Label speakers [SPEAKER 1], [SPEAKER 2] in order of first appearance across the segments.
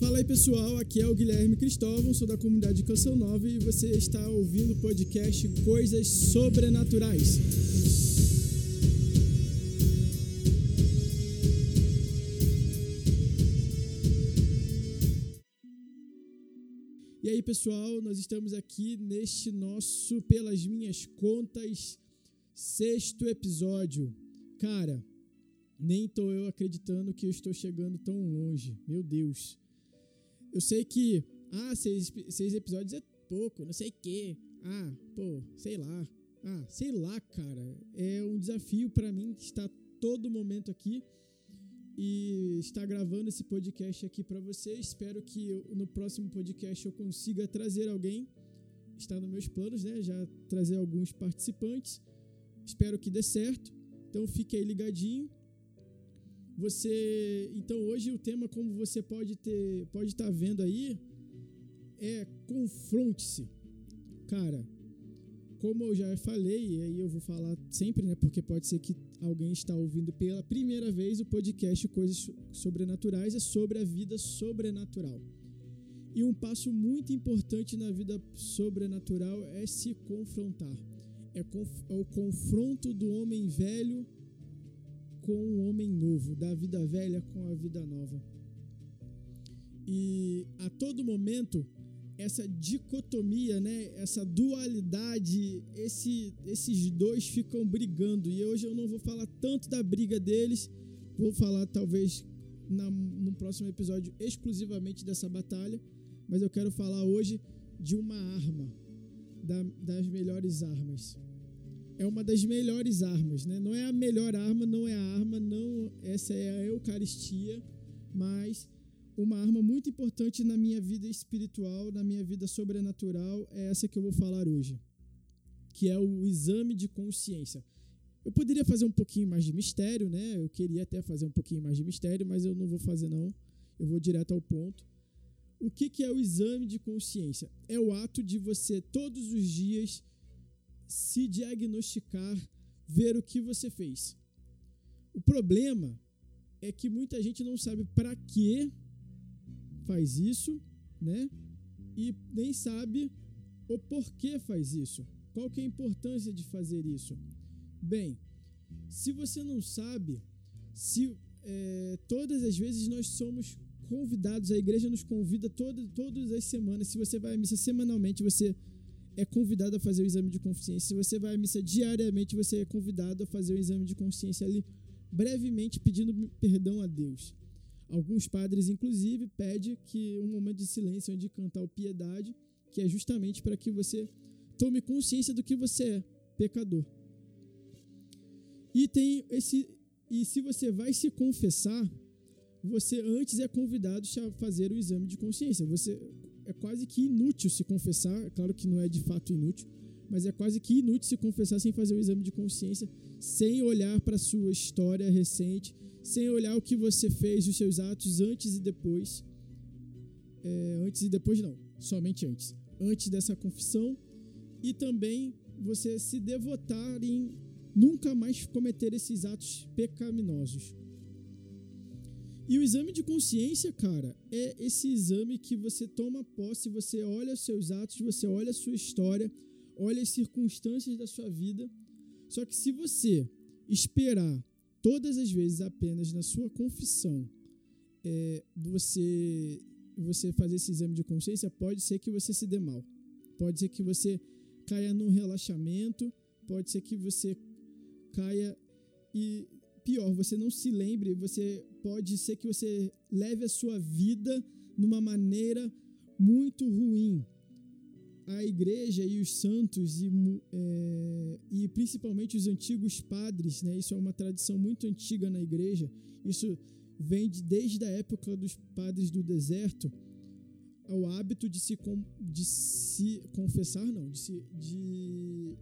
[SPEAKER 1] Fala aí pessoal, aqui é o Guilherme Cristóvão, sou da comunidade Canção Nova e você está ouvindo o podcast Coisas Sobrenaturais. E aí pessoal, nós estamos aqui neste nosso, pelas minhas contas, sexto episódio. Cara, nem tô eu acreditando que eu estou chegando tão longe. Meu Deus. Eu sei que, ah, seis, seis episódios é pouco, não sei o quê. Ah, pô, sei lá. Ah, sei lá, cara. É um desafio para mim estar todo momento aqui e estar gravando esse podcast aqui para você. Espero que eu, no próximo podcast eu consiga trazer alguém. Está nos meus planos, né? Já trazer alguns participantes. Espero que dê certo. Então fique aí ligadinho. Você, então hoje o tema como você pode ter, pode estar tá vendo aí é confronte-se. Cara, como eu já falei, e aí eu vou falar sempre, né, porque pode ser que alguém está ouvindo pela primeira vez o podcast Coisas Sobrenaturais é sobre a vida sobrenatural. E um passo muito importante na vida sobrenatural é se confrontar. É, é o confronto do homem velho com um homem novo, da vida velha com a vida nova. E a todo momento, essa dicotomia, né, essa dualidade, esse, esses dois ficam brigando. E hoje eu não vou falar tanto da briga deles, vou falar talvez na, no próximo episódio exclusivamente dessa batalha, mas eu quero falar hoje de uma arma, da, das melhores armas é uma das melhores armas, né? Não é a melhor arma, não é a arma, não essa é a Eucaristia, mas uma arma muito importante na minha vida espiritual, na minha vida sobrenatural, é essa que eu vou falar hoje, que é o exame de consciência. Eu poderia fazer um pouquinho mais de mistério, né? Eu queria até fazer um pouquinho mais de mistério, mas eu não vou fazer não. Eu vou direto ao ponto. O que, que é o exame de consciência? É o ato de você todos os dias se diagnosticar, ver o que você fez. O problema é que muita gente não sabe para que faz isso, né? E nem sabe o porquê faz isso. Qual que é a importância de fazer isso? Bem, se você não sabe, se é, todas as vezes nós somos convidados, a igreja nos convida toda, todas as semanas. Se você vai à missa semanalmente, você é convidado a fazer o exame de consciência. Se você vai à missa diariamente, você é convidado a fazer o exame de consciência ali, brevemente pedindo perdão a Deus. Alguns padres, inclusive, pedem que um momento de silêncio onde cantar o piedade, que é justamente para que você tome consciência do que você é, pecador. E tem esse e se você vai se confessar, você antes é convidado a fazer o exame de consciência. Você é quase que inútil se confessar, é claro que não é de fato inútil, mas é quase que inútil se confessar sem fazer o exame de consciência, sem olhar para a sua história recente, sem olhar o que você fez, os seus atos antes e depois. É, antes e depois não, somente antes. Antes dessa confissão e também você se devotar em nunca mais cometer esses atos pecaminosos. E o exame de consciência, cara, é esse exame que você toma posse, você olha os seus atos, você olha a sua história, olha as circunstâncias da sua vida. Só que se você esperar todas as vezes apenas na sua confissão é, você você fazer esse exame de consciência, pode ser que você se dê mal. Pode ser que você caia num relaxamento, pode ser que você caia e pior, você não se lembre, você pode ser que você leve a sua vida numa maneira muito ruim. A igreja e os santos, e, é, e principalmente os antigos padres, né? isso é uma tradição muito antiga na igreja, isso vem de, desde a época dos padres do deserto, o hábito de se, de se confessar, não, de, se, de,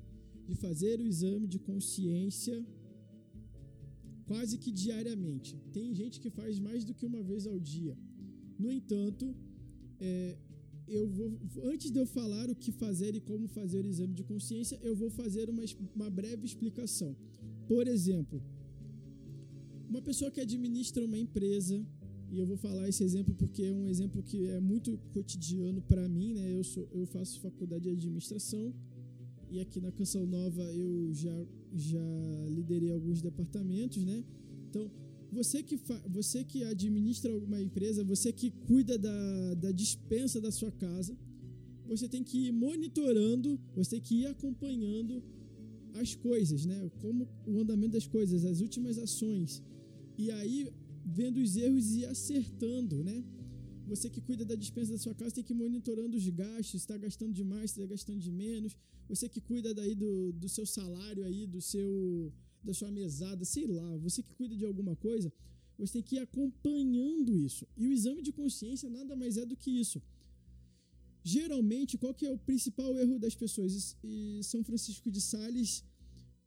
[SPEAKER 1] de fazer o exame de consciência quase que diariamente. Tem gente que faz mais do que uma vez ao dia. No entanto, é, eu vou, antes de eu falar o que fazer e como fazer o exame de consciência, eu vou fazer uma, uma breve explicação. Por exemplo, uma pessoa que administra uma empresa, E eu vou falar esse exemplo porque é um exemplo que é muito cotidiano para mim, né? Eu sou eu faço faculdade de administração e aqui na Canção Nova eu já já liderei alguns departamentos, né? Então, você que, você que administra alguma empresa, você que cuida da, da dispensa da sua casa, você tem que ir monitorando, você tem que ir acompanhando as coisas, né? Como o andamento das coisas, as últimas ações. E aí, vendo os erros e acertando, né? Você que cuida da dispensa da sua casa tem que ir monitorando os gastos, está gastando demais, está gastando de menos. Você que cuida daí do, do seu salário aí, do seu da sua mesada, sei lá, você que cuida de alguma coisa, você tem que ir acompanhando isso. E o exame de consciência nada mais é do que isso. Geralmente, qual que é o principal erro das pessoas? E São Francisco de Sales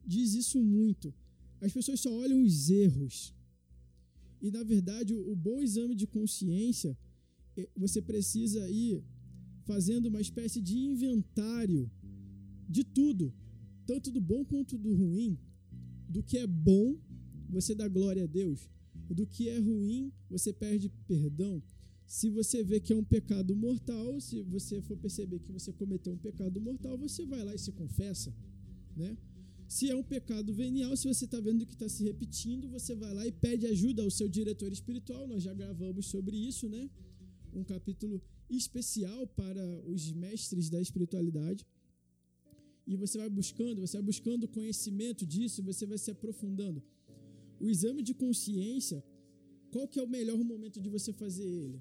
[SPEAKER 1] diz isso muito. As pessoas só olham os erros. E na verdade, o bom exame de consciência, você precisa ir fazendo uma espécie de inventário de tudo, tanto do bom quanto do ruim, do que é bom, você dá glória a Deus. Do que é ruim, você perde perdão. Se você vê que é um pecado mortal, se você for perceber que você cometeu um pecado mortal, você vai lá e se confessa, né? Se é um pecado venial, se você está vendo que está se repetindo, você vai lá e pede ajuda ao seu diretor espiritual. Nós já gravamos sobre isso, né? Um capítulo especial para os mestres da espiritualidade e você vai buscando, você vai buscando conhecimento disso, você vai se aprofundando. O exame de consciência, qual que é o melhor momento de você fazer ele?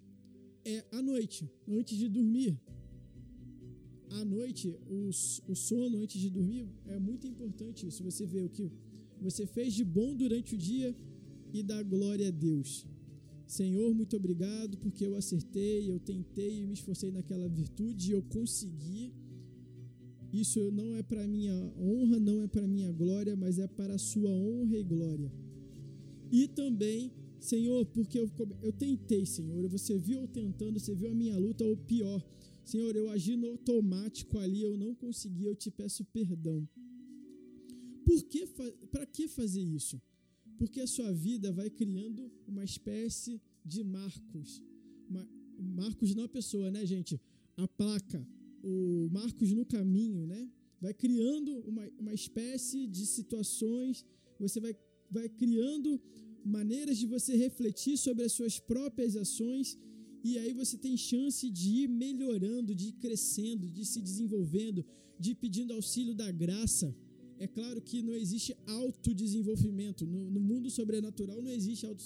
[SPEAKER 1] É à noite, antes de dormir. À noite, o, o sono antes de dormir é muito importante isso. Você vê o que você fez de bom durante o dia e dá glória a Deus. Senhor, muito obrigado porque eu acertei, eu tentei me esforcei naquela virtude e eu consegui isso não é para minha honra, não é para minha glória, mas é para a sua honra e glória. E também, Senhor, porque eu, eu tentei, Senhor, você viu eu tentando, você viu a minha luta, ou pior, Senhor, eu agi no automático ali, eu não consegui, eu te peço perdão. Por que, para que fazer isso? Porque a sua vida vai criando uma espécie de marcos. Uma, marcos não a pessoa, né, gente? A placa, o Marcos no caminho, né? Vai criando uma, uma espécie de situações, você vai, vai criando maneiras de você refletir sobre as suas próprias ações e aí você tem chance de ir melhorando, de ir crescendo, de se desenvolvendo, de ir pedindo auxílio da graça. É claro que não existe autodesenvolvimento. No, no mundo sobrenatural não existe auto,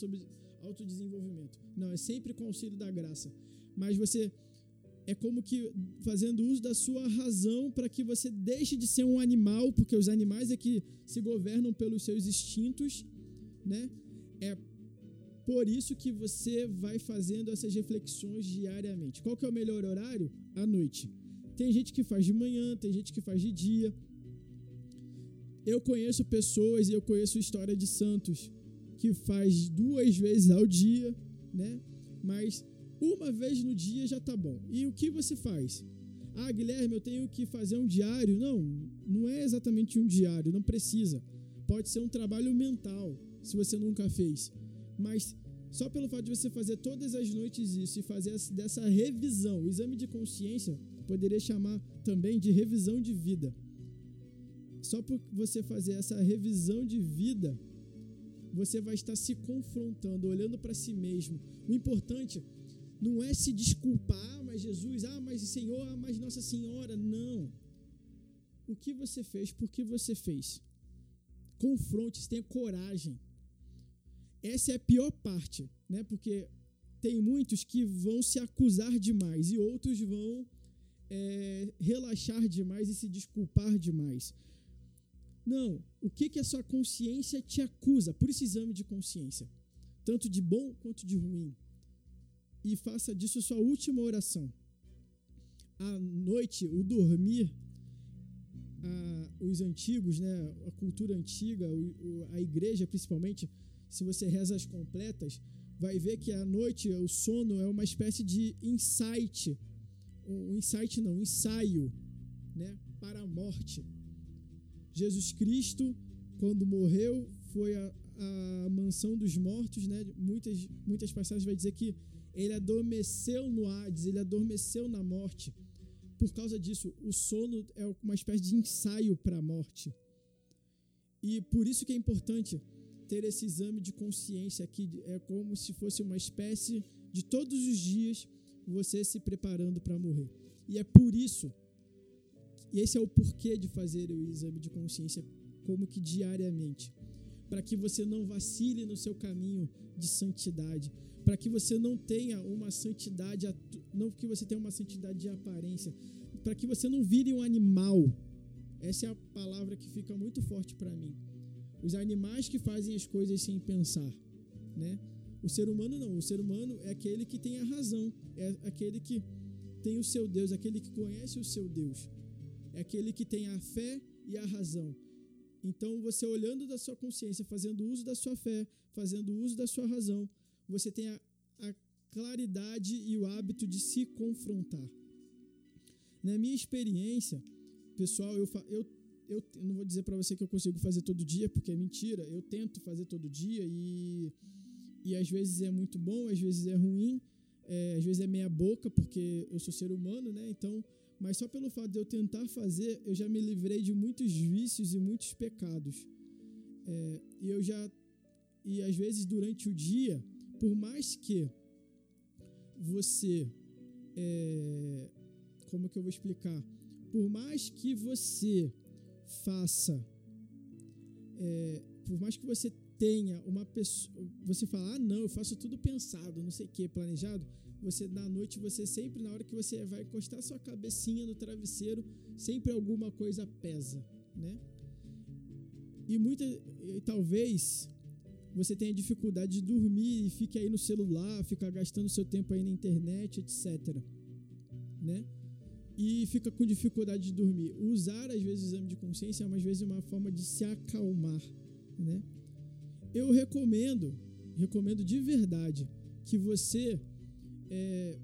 [SPEAKER 1] autodesenvolvimento. Não, é sempre com auxílio da graça. Mas você é como que fazendo uso da sua razão para que você deixe de ser um animal, porque os animais é que se governam pelos seus instintos, né? É por isso que você vai fazendo essas reflexões diariamente. Qual que é o melhor horário? À noite. Tem gente que faz de manhã, tem gente que faz de dia. Eu conheço pessoas e eu conheço história de santos que faz duas vezes ao dia, né? Mas uma vez no dia já tá bom. E o que você faz? Ah, Guilherme, eu tenho que fazer um diário. Não, não é exatamente um diário, não precisa. Pode ser um trabalho mental, se você nunca fez. Mas só pelo fato de você fazer todas as noites isso e fazer dessa revisão, o exame de consciência poderia chamar também de revisão de vida. Só por você fazer essa revisão de vida, você vai estar se confrontando, olhando para si mesmo. O importante não é se desculpar, mas Jesus, ah, mas Senhor, ah, mas Nossa Senhora. Não. O que você fez, por que você fez? Confronte, tenha coragem. Essa é a pior parte, né? Porque tem muitos que vão se acusar demais e outros vão é, relaxar demais e se desculpar demais. Não, o que, que a sua consciência te acusa? Por esse exame de consciência, tanto de bom quanto de ruim e faça disso sua última oração. À noite, o dormir, a, os antigos, né, a cultura antiga, o, a igreja principalmente, se você reza as completas, vai ver que à noite o sono é uma espécie de insight, um insight não, um ensaio, né, para a morte. Jesus Cristo, quando morreu, foi a, a mansão dos mortos, né? Muitas, muitas passagens vai dizer que ele adormeceu no Hades, ele adormeceu na morte. Por causa disso, o sono é uma espécie de ensaio para a morte. E por isso que é importante ter esse exame de consciência aqui. É como se fosse uma espécie de todos os dias você se preparando para morrer. E é por isso, e esse é o porquê de fazer o exame de consciência como que diariamente, para que você não vacile no seu caminho de santidade, para que você não tenha uma santidade, não que você tenha uma santidade de aparência, para que você não vire um animal. Essa é a palavra que fica muito forte para mim. Os animais que fazem as coisas sem pensar, né? O ser humano não. O ser humano é aquele que tem a razão, é aquele que tem o seu Deus, aquele que conhece o seu Deus, é aquele que tem a fé e a razão. Então, você olhando da sua consciência, fazendo uso da sua fé, fazendo uso da sua razão, você tem a, a claridade e o hábito de se confrontar. Na minha experiência, pessoal, eu, eu, eu não vou dizer para você que eu consigo fazer todo dia, porque é mentira. Eu tento fazer todo dia e, e às vezes é muito bom, às vezes é ruim, é, às vezes é meia boca, porque eu sou ser humano, né? Então mas só pelo fato de eu tentar fazer, eu já me livrei de muitos vícios e muitos pecados. É, e eu já. E às vezes durante o dia, por mais que você. É, como que eu vou explicar? Por mais que você faça. É, por mais que você tenha uma pessoa. Você fala, ah, não, eu faço tudo pensado, não sei o que, planejado você na noite você sempre na hora que você vai encostar sua cabecinha no travesseiro, sempre alguma coisa pesa, né? E muita e talvez você tenha dificuldade de dormir e fique aí no celular, fica gastando seu tempo aí na internet, etc, né? E fica com dificuldade de dormir. Usar às vezes o exame de consciência é às vezes uma forma de se acalmar, né? Eu recomendo, recomendo de verdade que você é,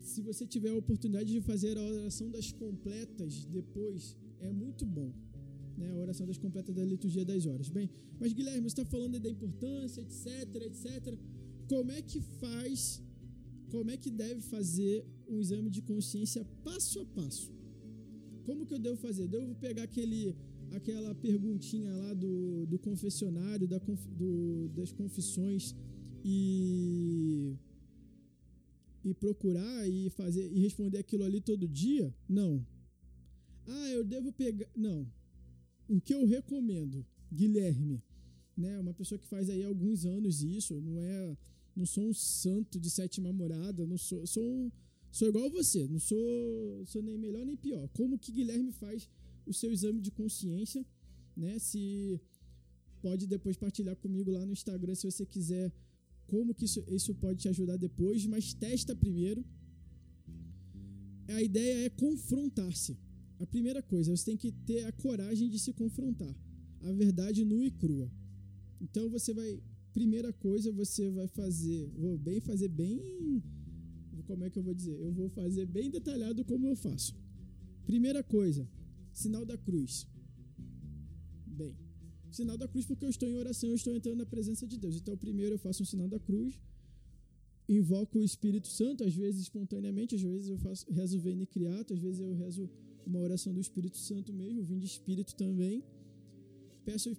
[SPEAKER 1] se você tiver a oportunidade de fazer a oração das completas depois, é muito bom. Né? A oração das completas da liturgia das horas. Bem, mas Guilherme, você está falando da importância, etc, etc. Como é que faz, como é que deve fazer um exame de consciência passo a passo? Como que eu devo fazer? Devo pegar aquele, aquela perguntinha lá do, do confessionário, da, do, das confissões e e procurar e fazer e responder aquilo ali todo dia? Não. Ah, eu devo pegar. Não. O que eu recomendo, Guilherme, né? Uma pessoa que faz aí alguns anos isso, não é. Não sou um santo de sétima morada, não sou. Sou, um, sou igual você, não sou, sou nem melhor nem pior. Como que Guilherme faz o seu exame de consciência, né? Se pode depois partilhar comigo lá no Instagram se você quiser como que isso, isso pode te ajudar depois, mas testa primeiro. A ideia é confrontar-se. A primeira coisa, você tem que ter a coragem de se confrontar. A verdade nua e crua. Então você vai, primeira coisa, você vai fazer, vou bem fazer bem, como é que eu vou dizer? Eu vou fazer bem detalhado como eu faço. Primeira coisa, sinal da cruz. Bem, sinal da cruz porque eu estou em oração, eu estou entrando na presença de Deus. Então, primeiro eu faço um sinal da cruz, invoco o Espírito Santo, às vezes espontaneamente, às vezes eu faço, rezo Veni Criato, às vezes eu rezo uma oração do Espírito Santo mesmo, vim de Espírito também. Peço,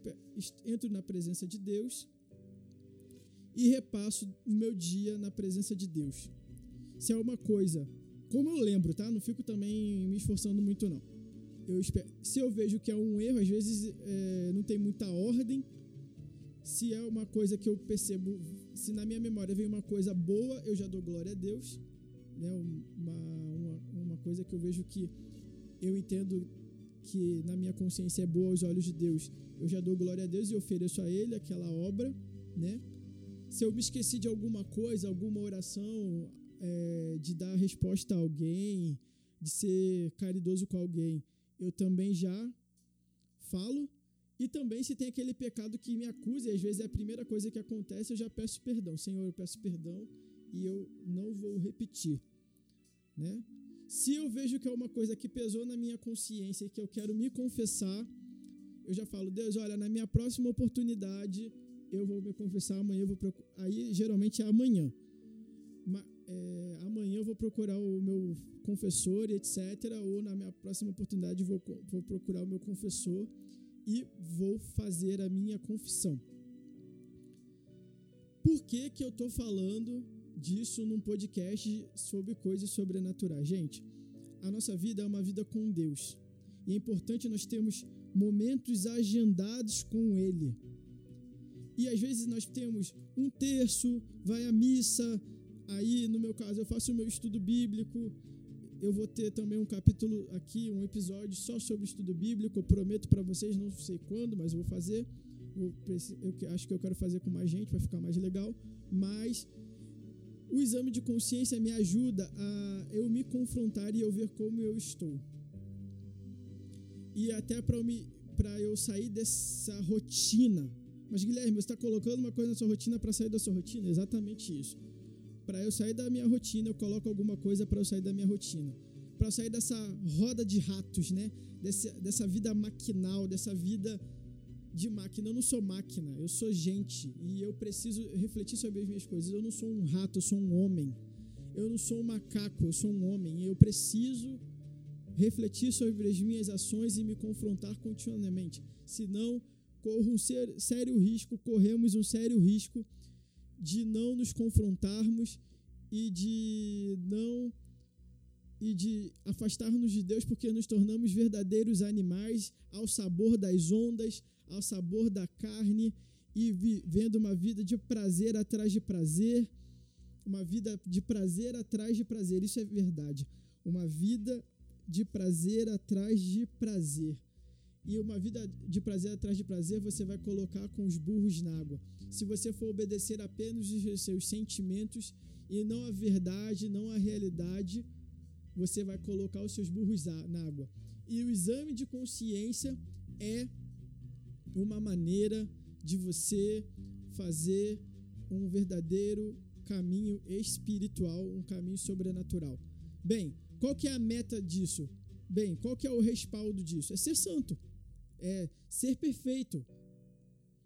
[SPEAKER 1] entro na presença de Deus e repasso o meu dia na presença de Deus. Se é uma coisa, como eu lembro, tá? Não fico também me esforçando muito não eu espero, se eu vejo que é um erro, às vezes é, não tem muita ordem. Se é uma coisa que eu percebo, se na minha memória vem uma coisa boa, eu já dou glória a Deus. Né? Uma, uma, uma coisa que eu vejo que eu entendo que na minha consciência é boa aos olhos de Deus, eu já dou glória a Deus e ofereço a Ele aquela obra, né? Se eu me esqueci de alguma coisa, alguma oração, é, de dar resposta a alguém, de ser caridoso com alguém, eu também já falo. E também se tem aquele pecado que me acusa, e às vezes é a primeira coisa que acontece, eu já peço perdão. Senhor, eu peço perdão e eu não vou repetir. Né? Se eu vejo que é uma coisa que pesou na minha consciência e que eu quero me confessar, eu já falo, Deus, olha, na minha próxima oportunidade eu vou me confessar, amanhã eu vou procurar. Aí geralmente é amanhã. É, amanhã eu vou procurar o meu confessor, etc. Ou na minha próxima oportunidade vou, vou procurar o meu confessor e vou fazer a minha confissão. Por que, que eu estou falando disso num podcast sobre coisas sobrenaturais? Gente, a nossa vida é uma vida com Deus. E é importante nós termos momentos agendados com Ele. E às vezes nós temos um terço, vai à missa, aí no meu caso eu faço o meu estudo bíblico, eu vou ter também um capítulo aqui, um episódio só sobre estudo bíblico. Eu prometo para vocês, não sei quando, mas vou fazer. Eu acho que eu quero fazer com mais gente, vai ficar mais legal. Mas o exame de consciência me ajuda a eu me confrontar e eu ver como eu estou. E até para eu, eu sair dessa rotina. Mas, Guilherme, você está colocando uma coisa na sua rotina para sair da sua rotina? Exatamente isso para eu sair da minha rotina, eu coloco alguma coisa para eu sair da minha rotina. Para eu sair dessa roda de ratos, né? Dessa, dessa vida maquinal, dessa vida de máquina. Eu não sou máquina, eu sou gente e eu preciso refletir sobre as minhas coisas. Eu não sou um rato, eu sou um homem. Eu não sou um macaco, eu sou um homem. Eu preciso refletir sobre as minhas ações e me confrontar continuamente. Senão, corro um sério risco, corremos um sério risco de não nos confrontarmos e de não e de afastar-nos de Deus porque nos tornamos verdadeiros animais ao sabor das ondas, ao sabor da carne e vivendo uma vida de prazer atrás de prazer, uma vida de prazer atrás de prazer. Isso é verdade. Uma vida de prazer atrás de prazer. E uma vida de prazer atrás de prazer você vai colocar com os burros na água. Se você for obedecer apenas os seus sentimentos e não a verdade, não a realidade, você vai colocar os seus burros na água. E o exame de consciência é uma maneira de você fazer um verdadeiro caminho espiritual, um caminho sobrenatural. Bem, qual que é a meta disso? Bem, qual que é o respaldo disso? É ser santo é ser perfeito.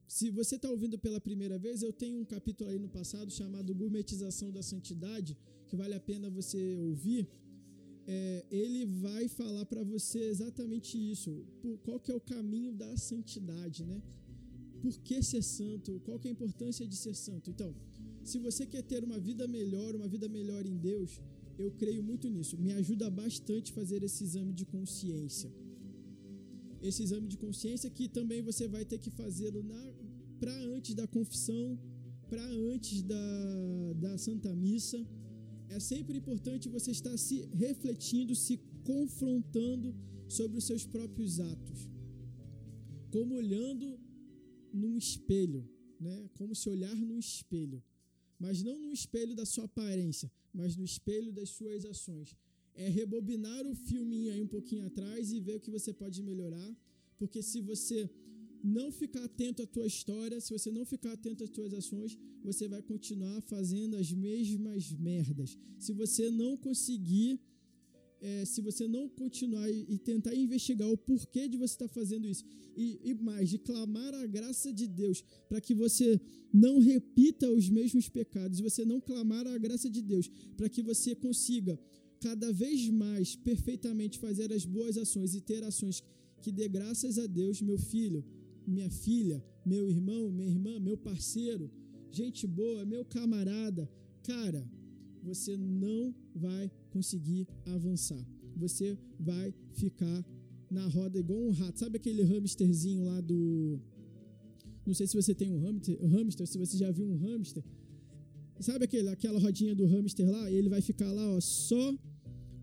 [SPEAKER 1] Se você está ouvindo pela primeira vez, eu tenho um capítulo aí no passado chamado Gourmetização da Santidade, que vale a pena você ouvir. É, ele vai falar para você exatamente isso. Por, qual que é o caminho da santidade, né? Por que ser santo? Qual que é a importância de ser santo? Então, se você quer ter uma vida melhor, uma vida melhor em Deus, eu creio muito nisso. Me ajuda bastante fazer esse exame de consciência esse exame de consciência que também você vai ter que fazê-lo para antes da confissão, para antes da, da Santa Missa. É sempre importante você estar se refletindo, se confrontando sobre os seus próprios atos, como olhando num espelho, né? Como se olhar num espelho, mas não no espelho da sua aparência, mas no espelho das suas ações é rebobinar o filminho aí um pouquinho atrás e ver o que você pode melhorar, porque se você não ficar atento à tua história, se você não ficar atento às tuas ações, você vai continuar fazendo as mesmas merdas. Se você não conseguir, é, se você não continuar e, tentar investigar o porquê de você estar tá fazendo isso, e, e mais, de clamar a graça de Deus para que você não repita os mesmos pecados, você não clamar a graça de Deus para que você consiga cada vez mais perfeitamente fazer as boas ações e ter ações que dê graças a Deus, meu filho, minha filha, meu irmão, minha irmã, meu parceiro, gente boa, meu camarada, cara, você não vai conseguir avançar. Você vai ficar na roda igual um rato. Sabe aquele hamsterzinho lá do. Não sei se você tem um hamster, hamster se você já viu um hamster. Sabe aquele, aquela rodinha do hamster lá? Ele vai ficar lá, ó, só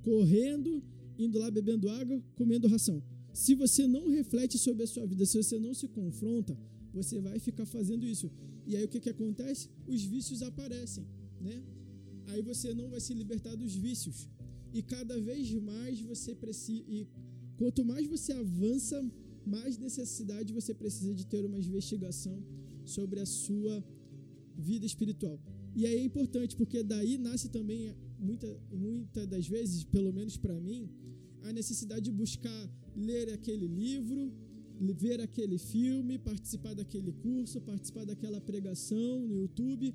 [SPEAKER 1] correndo, indo lá bebendo água, comendo ração. Se você não reflete sobre a sua vida, se você não se confronta, você vai ficar fazendo isso. E aí o que, que acontece? Os vícios aparecem, né? Aí você não vai se libertar dos vícios. E cada vez mais você precisa. E quanto mais você avança, mais necessidade você precisa de ter uma investigação sobre a sua vida espiritual. E aí é importante, porque daí nasce também, muitas muita das vezes, pelo menos para mim, a necessidade de buscar ler aquele livro, ver aquele filme, participar daquele curso, participar daquela pregação no YouTube,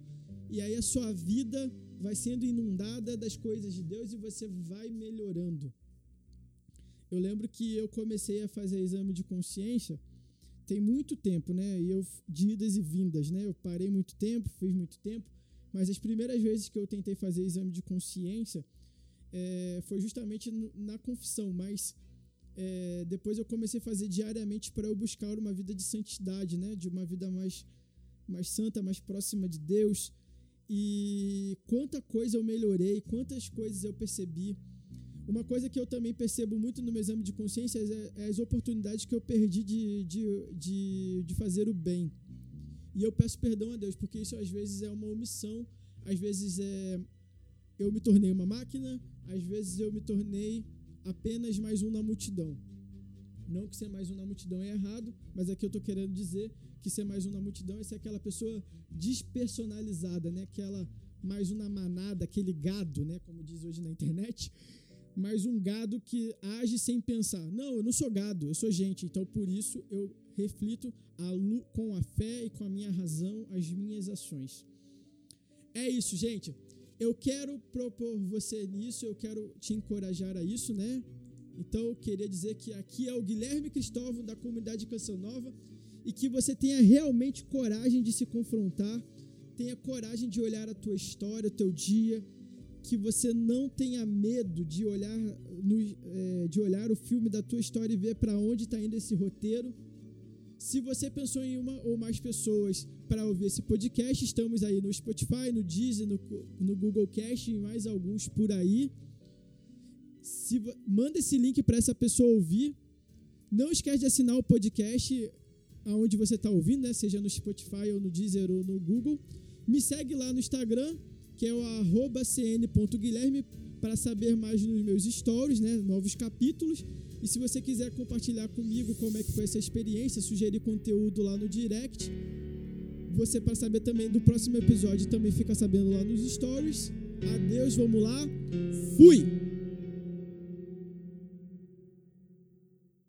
[SPEAKER 1] e aí a sua vida vai sendo inundada das coisas de Deus e você vai melhorando. Eu lembro que eu comecei a fazer exame de consciência tem muito tempo, né? E eu de idas e vindas, né? Eu parei muito tempo, fiz muito tempo, mas as primeiras vezes que eu tentei fazer exame de consciência é, foi justamente na confissão, mas é, depois eu comecei a fazer diariamente para eu buscar uma vida de santidade, né? De uma vida mais mais santa, mais próxima de Deus. E quanta coisa eu melhorei, quantas coisas eu percebi uma coisa que eu também percebo muito no meu exame de consciência é, é as oportunidades que eu perdi de, de, de, de fazer o bem. E eu peço perdão a Deus, porque isso às vezes é uma omissão, às vezes é eu me tornei uma máquina, às vezes eu me tornei apenas mais um na multidão. Não que ser mais um na multidão é errado, mas aqui eu estou querendo dizer que ser mais um na multidão é ser aquela pessoa despersonalizada, né? Aquela mais um na manada, aquele gado, né? Como diz hoje na internet, mas um gado que age sem pensar. Não, eu não sou gado, eu sou gente. Então, por isso, eu reflito a, com a fé e com a minha razão as minhas ações. É isso, gente. Eu quero propor você nisso, eu quero te encorajar a isso, né? Então, eu queria dizer que aqui é o Guilherme Cristóvão da comunidade Canção Nova e que você tenha realmente coragem de se confrontar, tenha coragem de olhar a tua história, o teu dia, que você não tenha medo de olhar, no, é, de olhar o filme da tua história e ver para onde está indo esse roteiro. Se você pensou em uma ou mais pessoas para ouvir esse podcast, estamos aí no Spotify, no Deezer, no, no Google Cast e mais alguns por aí. Se, manda esse link para essa pessoa ouvir. Não esquece de assinar o podcast aonde você está ouvindo, né? seja no Spotify ou no Deezer ou no Google. Me segue lá no Instagram, que é o cn.guilherme, para saber mais nos meus stories, né, novos capítulos. E se você quiser compartilhar comigo como é que foi essa experiência, sugerir conteúdo lá no direct, você para saber também do próximo episódio também fica sabendo lá nos stories. Adeus, vamos lá. Fui!